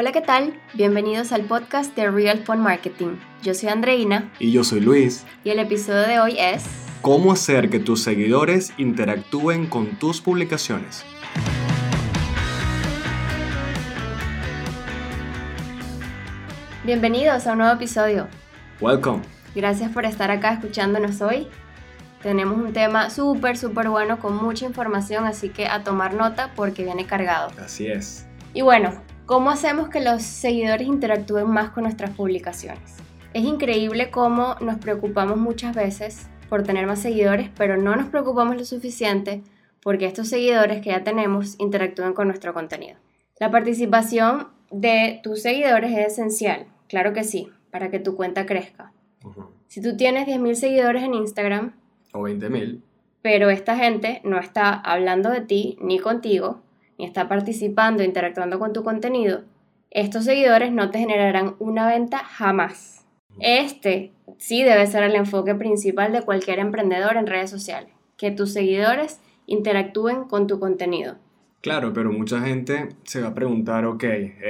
Hola, ¿qué tal? Bienvenidos al podcast de Real Phone Marketing. Yo soy Andreina. Y yo soy Luis. Y el episodio de hoy es... ¿Cómo hacer que tus seguidores interactúen con tus publicaciones? Bienvenidos a un nuevo episodio. Welcome. Gracias por estar acá escuchándonos hoy. Tenemos un tema súper, súper bueno con mucha información, así que a tomar nota porque viene cargado. Así es. Y bueno, ¿cómo hacemos que los seguidores interactúen más con nuestras publicaciones? Es increíble cómo nos preocupamos muchas veces por tener más seguidores, pero no nos preocupamos lo suficiente porque estos seguidores que ya tenemos interactúen con nuestro contenido. La participación de tus seguidores es esencial, claro que sí, para que tu cuenta crezca. Si tú tienes 10.000 seguidores en Instagram, o 20.000, pero esta gente no está hablando de ti ni contigo, ni está participando, interactuando con tu contenido, estos seguidores no te generarán una venta jamás. Este sí debe ser el enfoque principal de cualquier emprendedor en redes sociales, que tus seguidores interactúen con tu contenido. Claro, pero mucha gente se va a preguntar, ok,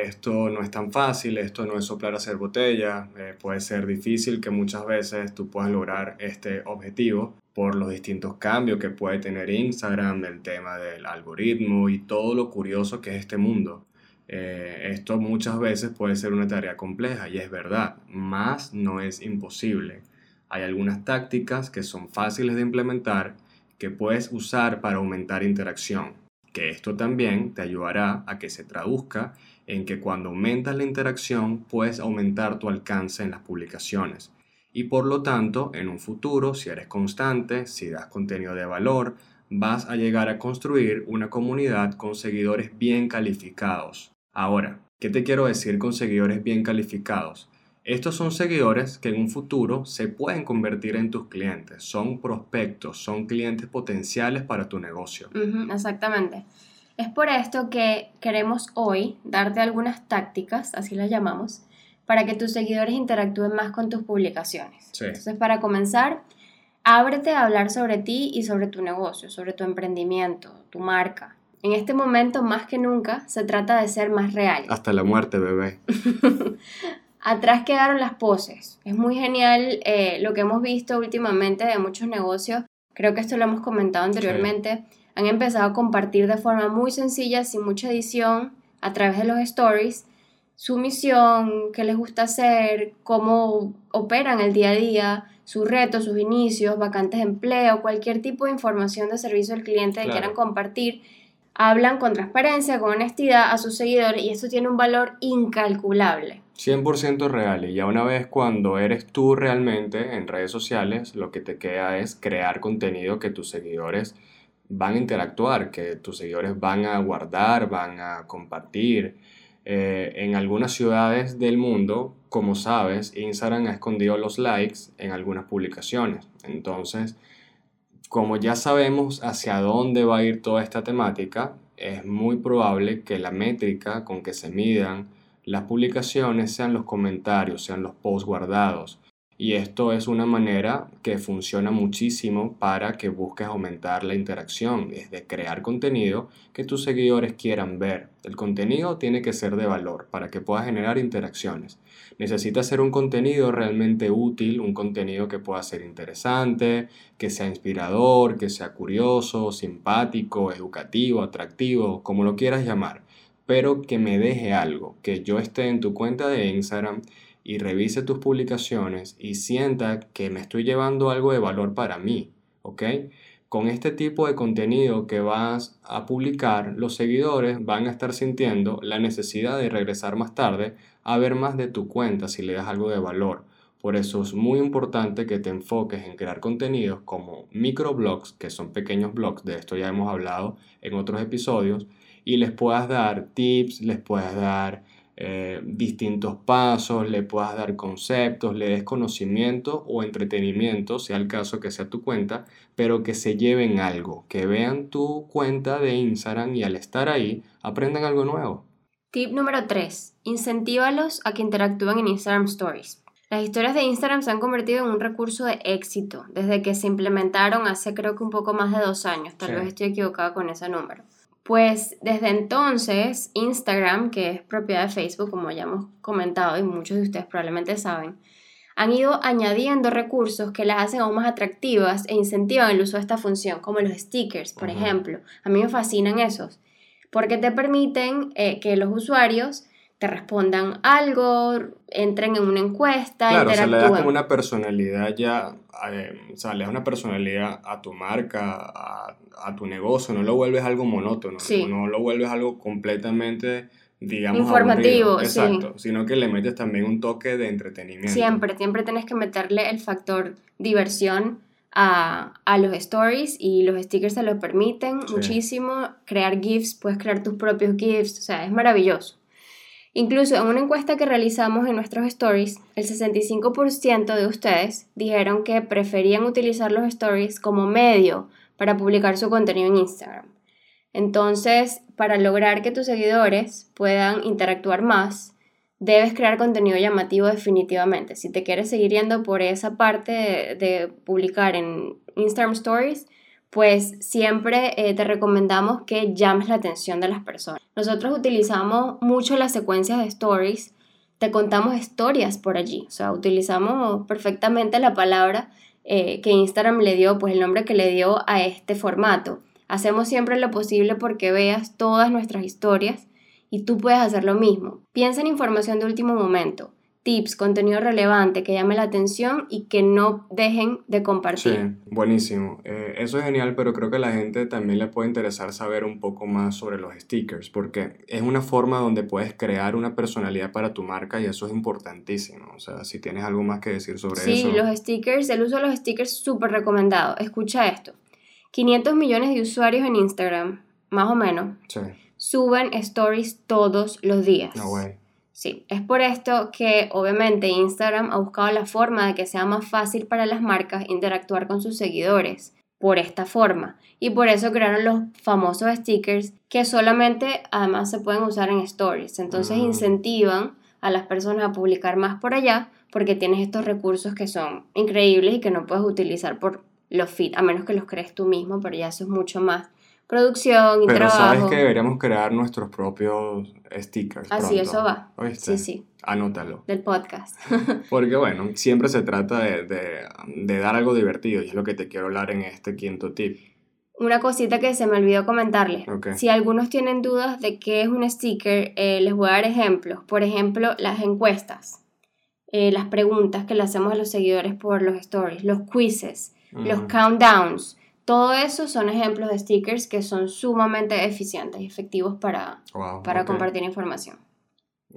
esto no es tan fácil, esto no es soplar a hacer botella, eh, puede ser difícil que muchas veces tú puedas lograr este objetivo por los distintos cambios que puede tener Instagram, el tema del algoritmo y todo lo curioso que es este mundo. Eh, esto muchas veces puede ser una tarea compleja y es verdad, más no es imposible. Hay algunas tácticas que son fáciles de implementar que puedes usar para aumentar interacción que esto también te ayudará a que se traduzca en que cuando aumentas la interacción puedes aumentar tu alcance en las publicaciones. Y por lo tanto, en un futuro, si eres constante, si das contenido de valor, vas a llegar a construir una comunidad con seguidores bien calificados. Ahora, ¿qué te quiero decir con seguidores bien calificados? Estos son seguidores que en un futuro se pueden convertir en tus clientes, son prospectos, son clientes potenciales para tu negocio. exactamente. Es por esto que queremos hoy darte algunas tácticas, así las llamamos, para que tus seguidores interactúen más con tus publicaciones. Entonces, para comenzar, ábrete a hablar sobre ti y sobre tu negocio, sobre tu emprendimiento, tu marca. En este momento, más que nunca, se trata de ser más real. Hasta la muerte, bebé. Atrás quedaron las poses. Es muy genial eh, lo que hemos visto últimamente de muchos negocios. Creo que esto lo hemos comentado anteriormente. Han empezado a compartir de forma muy sencilla, sin mucha edición, a través de los stories, su misión, qué les gusta hacer, cómo operan el día a día, sus retos, sus inicios, vacantes de empleo, cualquier tipo de información de servicio al cliente que quieran compartir. Hablan con transparencia, con honestidad a sus seguidores y esto tiene un valor incalculable. 100% real y ya una vez cuando eres tú realmente en redes sociales, lo que te queda es crear contenido que tus seguidores van a interactuar, que tus seguidores van a guardar, van a compartir. Eh, en algunas ciudades del mundo, como sabes, Instagram ha escondido los likes en algunas publicaciones. Entonces, como ya sabemos hacia dónde va a ir toda esta temática, es muy probable que la métrica con que se midan las publicaciones sean los comentarios, sean los posts guardados. Y esto es una manera que funciona muchísimo para que busques aumentar la interacción, es de crear contenido que tus seguidores quieran ver. El contenido tiene que ser de valor para que pueda generar interacciones. Necesita ser un contenido realmente útil, un contenido que pueda ser interesante, que sea inspirador, que sea curioso, simpático, educativo, atractivo, como lo quieras llamar pero que me deje algo, que yo esté en tu cuenta de Instagram y revise tus publicaciones y sienta que me estoy llevando algo de valor para mí, ¿ok? Con este tipo de contenido que vas a publicar, los seguidores van a estar sintiendo la necesidad de regresar más tarde a ver más de tu cuenta si le das algo de valor. Por eso es muy importante que te enfoques en crear contenidos como microblogs, que son pequeños blogs, de esto ya hemos hablado en otros episodios, y les puedas dar tips, les puedas dar eh, distintos pasos, le puedas dar conceptos, le des conocimiento o entretenimiento, sea el caso que sea tu cuenta, pero que se lleven algo, que vean tu cuenta de Instagram y al estar ahí aprendan algo nuevo. Tip número 3. Incentívalos a que interactúen en Instagram Stories. Las historias de Instagram se han convertido en un recurso de éxito desde que se implementaron hace creo que un poco más de dos años, tal vez estoy equivocada con ese número. Pues desde entonces, Instagram, que es propiedad de Facebook, como ya hemos comentado y muchos de ustedes probablemente saben, han ido añadiendo recursos que las hacen aún más atractivas e incentivan el uso de esta función, como los stickers, por ejemplo. A mí me fascinan esos, porque te permiten eh, que los usuarios te respondan algo, entren en una encuesta, claro, interactúen. o sea, le das como una personalidad ya, eh, o sea, le das una personalidad a tu marca, a, a, tu negocio, no lo vuelves algo monótono, no lo vuelves algo completamente, digamos, informativo, exacto, sino que le metes también un toque de entretenimiento. Siempre, siempre tienes que meterle el factor diversión a, a, los stories y los stickers te lo permiten muchísimo. Crear GIFs, puedes crear tus propios GIFs, o sea, es maravilloso. Incluso en una encuesta que realizamos en nuestros stories, el 65% de ustedes dijeron que preferían utilizar los stories como medio para publicar su contenido en Instagram. Entonces, para lograr que tus seguidores puedan interactuar más, debes crear contenido llamativo definitivamente. Si te quieres seguir yendo por esa parte de, de publicar en Instagram Stories, pues siempre eh, te recomendamos que llames la atención de las personas. Nosotros utilizamos mucho las secuencias de stories, te contamos historias por allí, o sea, utilizamos perfectamente la palabra eh, que Instagram le dio, pues el nombre que le dio a este formato. Hacemos siempre lo posible porque veas todas nuestras historias y tú puedes hacer lo mismo. Piensa en información de último momento tips, contenido relevante que llame la atención y que no dejen de compartir. Sí, buenísimo. Eh, eso es genial, pero creo que a la gente también le puede interesar saber un poco más sobre los stickers, porque es una forma donde puedes crear una personalidad para tu marca y eso es importantísimo. O sea, si tienes algo más que decir sobre eso. Sí, los stickers, el uso de los stickers súper recomendado. Escucha esto. 500 millones de usuarios en Instagram, más o menos, suben stories todos los días. No way. Sí, es por esto que obviamente Instagram ha buscado la forma de que sea más fácil para las marcas interactuar con sus seguidores por esta forma y por eso crearon los famosos stickers que solamente además se pueden usar en stories. Entonces mm. incentivan a las personas a publicar más por allá porque tienes estos recursos que son increíbles y que no puedes utilizar por los feed, a menos que los crees tú mismo, pero ya eso es mucho más producción y Pero sabes que deberíamos crear nuestros propios stickers. Así, eso va. Sí, sí. Anótalo. Del podcast. Porque bueno, siempre se trata de, de, dar algo divertido y es lo que te quiero hablar en este quinto tip. Una cosita que se me olvidó comentarles. Si algunos tienen dudas de qué es un sticker, eh, les voy a dar ejemplos. Por ejemplo, las encuestas, eh, las preguntas que le hacemos a los seguidores por los stories, los quizzes, los countdowns todo eso son ejemplos de stickers que son sumamente eficientes y efectivos para, para compartir información.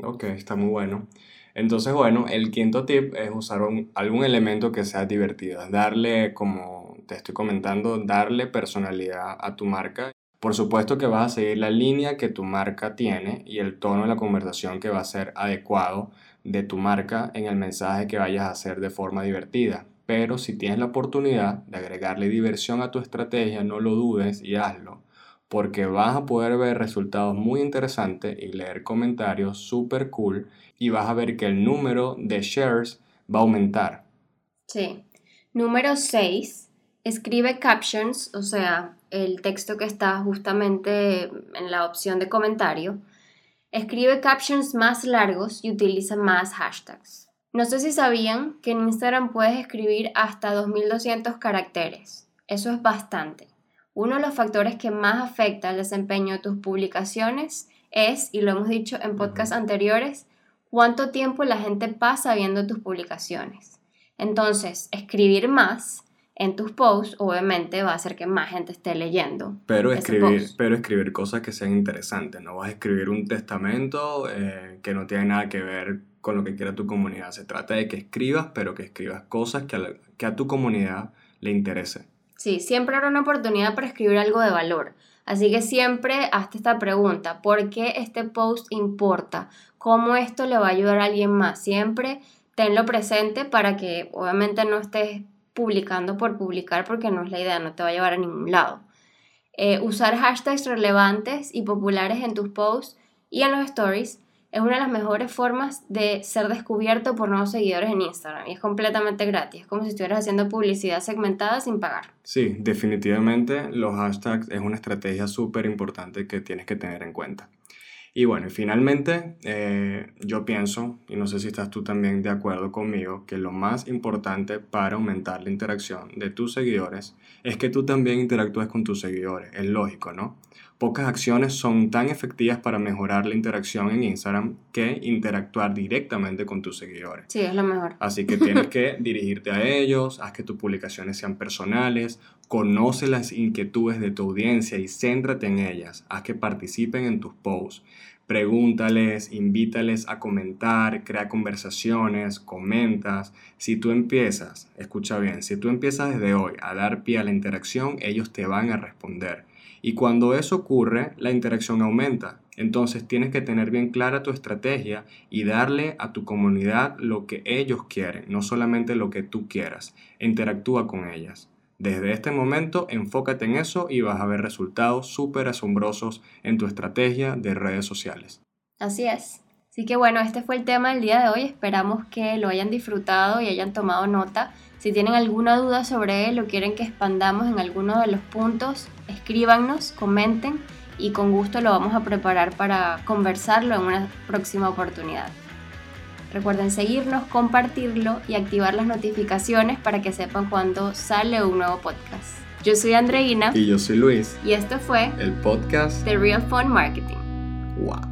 Ok, está muy bueno. Entonces, bueno, el quinto tip es usar algún elemento que sea divertido, darle, como te estoy comentando, darle personalidad a tu marca. Por supuesto que vas a seguir la línea que tu marca tiene y el tono de la conversación que va a ser adecuado de tu marca en el mensaje que vayas a hacer de forma divertida. Pero si tienes la oportunidad de agregarle diversión a tu estrategia, no lo dudes y hazlo, porque vas a poder ver resultados muy interesantes y leer comentarios súper cool y vas a ver que el número de shares va a aumentar. Sí. Número 6. Escribe captions, o sea, el texto que está justamente en la opción de comentario. Escribe captions más largos y utiliza más hashtags. No sé si sabían que en Instagram puedes escribir hasta 2200 caracteres. Eso es bastante. Uno de los factores que más afecta al desempeño de tus publicaciones es, y lo hemos dicho en podcasts anteriores, cuánto tiempo la gente pasa viendo tus publicaciones. Entonces, escribir más en tus posts obviamente va a hacer que más gente esté leyendo. Pero escribir, pero escribir cosas que sean interesantes, no vas a escribir un testamento eh, que no tiene nada que ver con lo que quiera tu comunidad. Se trata de que escribas, pero que escribas cosas que a, que a tu comunidad le interese. Sí, siempre habrá una oportunidad para escribir algo de valor. Así que siempre hazte esta pregunta, ¿por qué este post importa? ¿Cómo esto le va a ayudar a alguien más? Siempre tenlo presente para que obviamente no estés publicando por publicar porque no es la idea, no te va a llevar a ningún lado. Eh, usar hashtags relevantes y populares en tus posts y en los stories es una de las mejores formas de ser descubierto por nuevos seguidores en Instagram y es completamente gratis, es como si estuvieras haciendo publicidad segmentada sin pagar. Sí, definitivamente los hashtags es una estrategia súper importante que tienes que tener en cuenta. Y bueno, finalmente eh, yo pienso, y no sé si estás tú también de acuerdo conmigo, que lo más importante para aumentar la interacción de tus seguidores es que tú también interactúes con tus seguidores. Es lógico, ¿no? Pocas acciones son tan efectivas para mejorar la interacción en Instagram que interactuar directamente con tus seguidores. Sí, es lo mejor. Así que tienes que dirigirte a ellos, haz que tus publicaciones sean personales, conoce las inquietudes de tu audiencia y céntrate en ellas, haz que participen en tus posts. Pregúntales, invítales a comentar, crea conversaciones, comentas. Si tú empiezas, escucha bien, si tú empiezas desde hoy a dar pie a la interacción, ellos te van a responder. Y cuando eso ocurre, la interacción aumenta. Entonces tienes que tener bien clara tu estrategia y darle a tu comunidad lo que ellos quieren, no solamente lo que tú quieras. Interactúa con ellas. Desde este momento, enfócate en eso y vas a ver resultados súper asombrosos en tu estrategia de redes sociales. Así es. Así que bueno, este fue el tema del día de hoy. Esperamos que lo hayan disfrutado y hayan tomado nota. Si tienen alguna duda sobre él o quieren que expandamos en alguno de los puntos, escríbanos, comenten y con gusto lo vamos a preparar para conversarlo en una próxima oportunidad. Recuerden seguirnos, compartirlo y activar las notificaciones para que sepan cuando sale un nuevo podcast. Yo soy Andreina. Y yo soy Luis. Y esto fue el podcast The Real Fun Marketing. Wow.